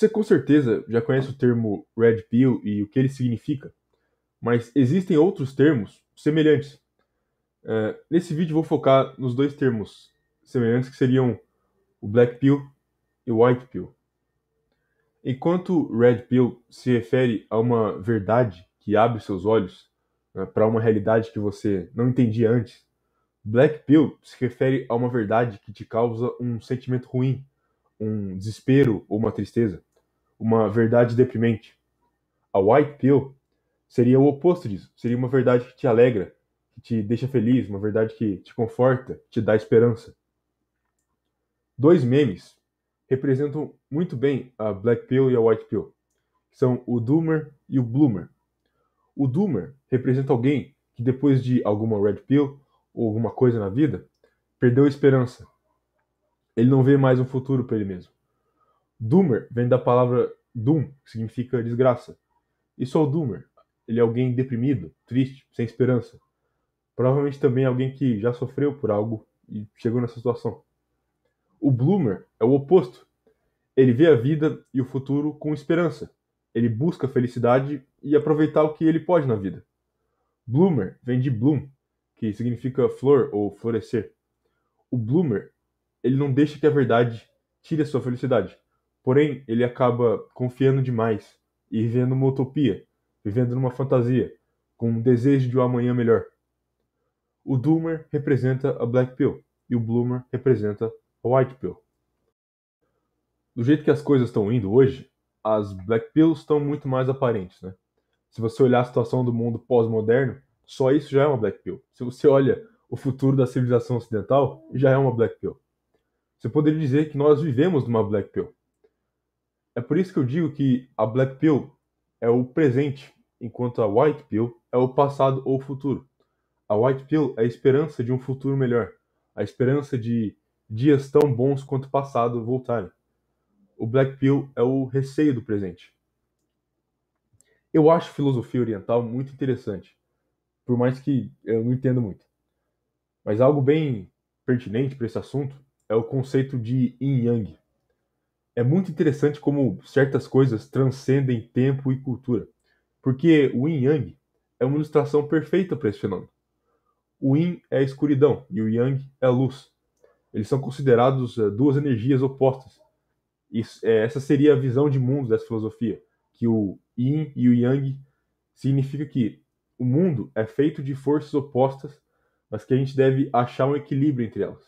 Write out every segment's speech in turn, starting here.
Você com certeza já conhece o termo Red Pill e o que ele significa, mas existem outros termos semelhantes. É, nesse vídeo vou focar nos dois termos semelhantes que seriam o Black Pill e o White Pill. Enquanto Red Pill se refere a uma verdade que abre seus olhos né, para uma realidade que você não entendia antes, Black Pill se refere a uma verdade que te causa um sentimento ruim, um desespero ou uma tristeza, uma verdade deprimente. A White Pill seria o oposto disso, seria uma verdade que te alegra, que te deixa feliz, uma verdade que te conforta, te dá esperança. Dois memes representam muito bem a Black Pill e a White Pill, são o Doomer e o Bloomer. O Doomer representa alguém que depois de alguma Red Pill ou alguma coisa na vida, perdeu a esperança. Ele não vê mais um futuro para ele mesmo. Doomer vem da palavra doom, que significa desgraça. Isso é o Doomer. Ele é alguém deprimido, triste, sem esperança. Provavelmente também alguém que já sofreu por algo e chegou nessa situação. O Bloomer é o oposto. Ele vê a vida e o futuro com esperança. Ele busca felicidade e aproveitar o que ele pode na vida. Bloomer vem de bloom, que significa flor ou florescer. O Bloomer, ele não deixa que a verdade tire a sua felicidade. Porém, ele acaba confiando demais e vivendo uma utopia, vivendo numa fantasia, com um desejo de um amanhã melhor. O Doomer representa a Black Pill e o Bloomer representa White Pill. Do jeito que as coisas estão indo hoje, as Black Pills estão muito mais aparentes, né? Se você olhar a situação do mundo pós-moderno, só isso já é uma Black Pill. Se você olha o futuro da civilização ocidental, já é uma Black Pill. Você poderia dizer que nós vivemos numa Black Pill. É por isso que eu digo que a Black Pill é o presente, enquanto a White Pill é o passado ou o futuro. A White Pill é a esperança de um futuro melhor, a esperança de dias tão bons quanto o passado voltarem. O Black Pill é o receio do presente. Eu acho filosofia oriental muito interessante, por mais que eu não entenda muito. Mas algo bem pertinente para esse assunto é o conceito de yin yang. É muito interessante como certas coisas transcendem tempo e cultura, porque o yin yang é uma ilustração perfeita para esse fenômeno. O yin é a escuridão e o yang é a luz eles são considerados uh, duas energias opostas. Isso, é, essa seria a visão de mundo dessa filosofia, que o Yin e o Yang significa que o mundo é feito de forças opostas, mas que a gente deve achar um equilíbrio entre elas.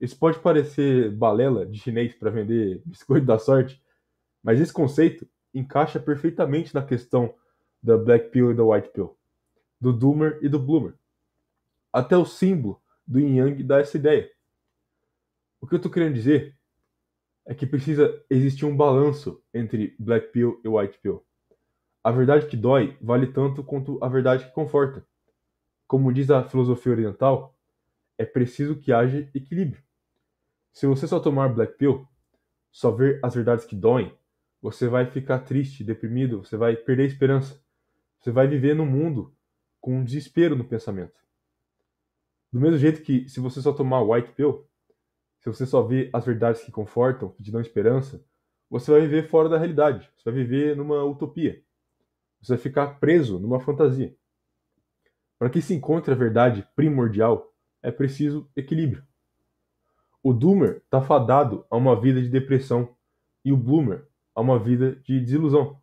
Isso pode parecer balela de chinês para vender biscoito da sorte, mas esse conceito encaixa perfeitamente na questão da Black Pill e da White Pill, do Doomer e do Bloomer. Até o símbolo do Yin Yang dá essa ideia. O que eu estou querendo dizer é que precisa existir um balanço entre Black Pill e White Pill. A verdade que dói vale tanto quanto a verdade que conforta. Como diz a filosofia oriental, é preciso que haja equilíbrio. Se você só tomar Black Pill, só ver as verdades que doem, você vai ficar triste, deprimido, você vai perder a esperança. Você vai viver num mundo com um desespero no pensamento. Do mesmo jeito que se você só tomar White Pill, se você só vê as verdades que confortam, que te dão esperança, você vai viver fora da realidade. Você vai viver numa utopia. Você vai ficar preso numa fantasia. Para que se encontre a verdade primordial, é preciso equilíbrio. O Doomer está fadado a uma vida de depressão e o Bloomer a uma vida de desilusão.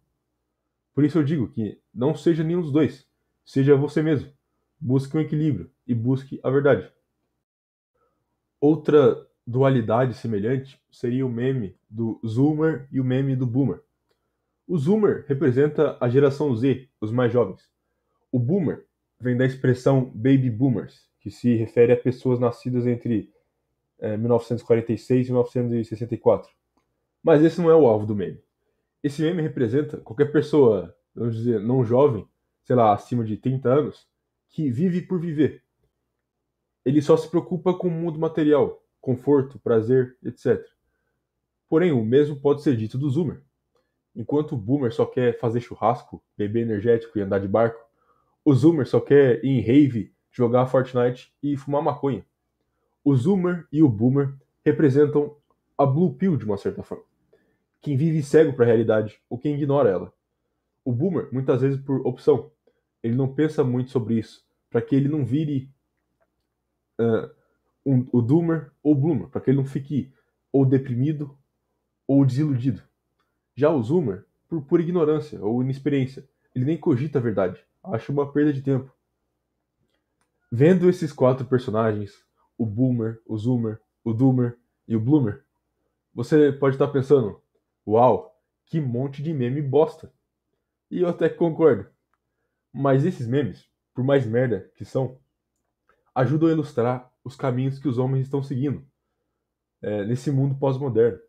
Por isso eu digo que não seja nenhum dos dois, seja você mesmo. Busque um equilíbrio e busque a verdade. Outra dualidade semelhante seria o meme do Zoomer e o meme do Boomer. O Zoomer representa a geração Z, os mais jovens. O Boomer vem da expressão Baby Boomers, que se refere a pessoas nascidas entre é, 1946 e 1964. Mas esse não é o alvo do meme. Esse meme representa qualquer pessoa, vamos dizer, não jovem, sei lá, acima de 30 anos, que vive por viver. Ele só se preocupa com o mundo material, conforto, prazer, etc. Porém, o mesmo pode ser dito do Zoomer. Enquanto o Boomer só quer fazer churrasco, beber energético e andar de barco, o Zoomer só quer ir em rave, jogar Fortnite e fumar maconha. O Zoomer e o Boomer representam a Blue Pill de uma certa forma, quem vive cego para a realidade ou quem ignora ela. O boomer, muitas vezes por opção, ele não pensa muito sobre isso, para que ele não vire uh, um, o doomer ou bloomer, para que ele não fique ou deprimido ou desiludido. Já o zoomer, por pura ignorância ou inexperiência, ele nem cogita a verdade, acha uma perda de tempo. Vendo esses quatro personagens, o boomer, o zoomer, o doomer e o bloomer, você pode estar pensando: Uau, que monte de meme bosta! E eu até concordo. Mas esses memes, por mais merda que são, ajudam a ilustrar os caminhos que os homens estão seguindo é, nesse mundo pós-moderno.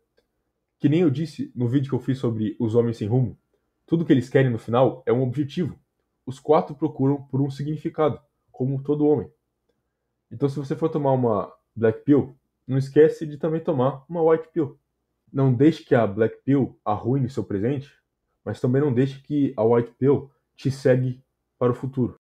Que nem eu disse no vídeo que eu fiz sobre os homens sem rumo, tudo que eles querem no final é um objetivo. Os quatro procuram por um significado, como todo homem. Então, se você for tomar uma Black Pill, não esquece de também tomar uma White Pill. Não deixe que a Black Pill arruine seu presente, mas também não deixe que a White Pill te segue para o futuro.